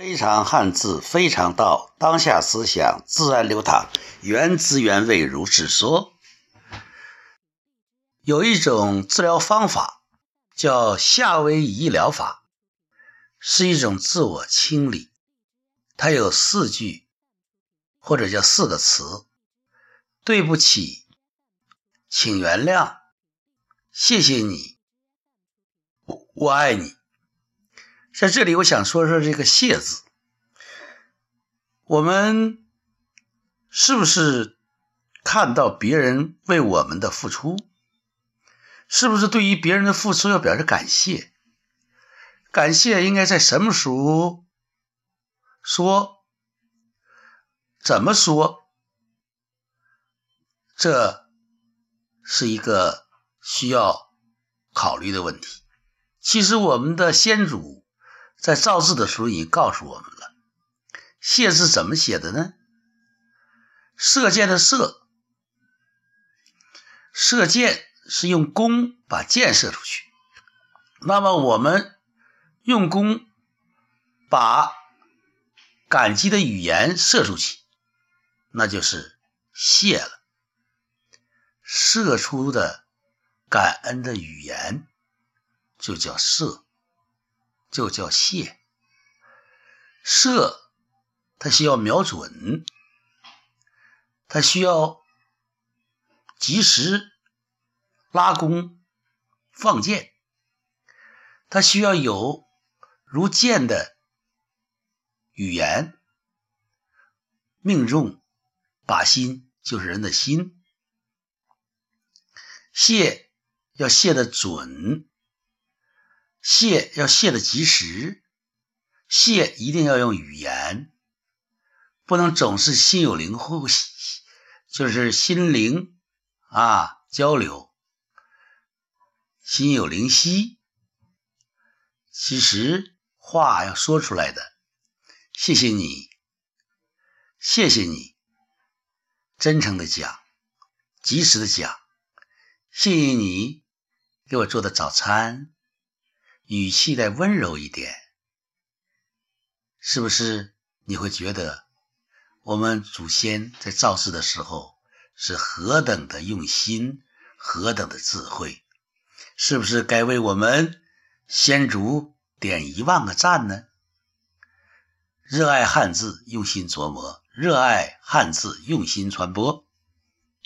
非常汉字，非常道，当下思想自然流淌，原汁原味如是说。有一种治疗方法叫夏威夷疗法，是一种自我清理。它有四句，或者叫四个词：对不起，请原谅，谢谢你，我我爱你。在这里，我想说说这个“谢”字。我们是不是看到别人为我们的付出，是不是对于别人的付出要表示感谢？感谢应该在什么时候说？怎么说？这是一个需要考虑的问题。其实，我们的先祖。在造字的时候已经告诉我们了，“谢”字怎么写的呢？“射箭”的“射”，射箭是用弓把箭射出去。那么我们用弓把感激的语言射出去，那就是谢了。射出的感恩的语言就叫射。就叫谢。射，它需要瞄准，它需要及时拉弓放箭，它需要有如箭的语言，命中靶心就是人的心。谢要谢的准。谢要谢的及时，谢一定要用语言，不能总是心有灵互，就是心灵啊交流，心有灵犀。其实话要说出来的，谢谢你，谢谢你，真诚的讲，及时的讲，谢谢你给我做的早餐。语气再温柔一点，是不是你会觉得我们祖先在造字的时候是何等的用心，何等的智慧？是不是该为我们先祖点一万个赞呢？热爱汉字，用心琢磨；热爱汉字，用心传播。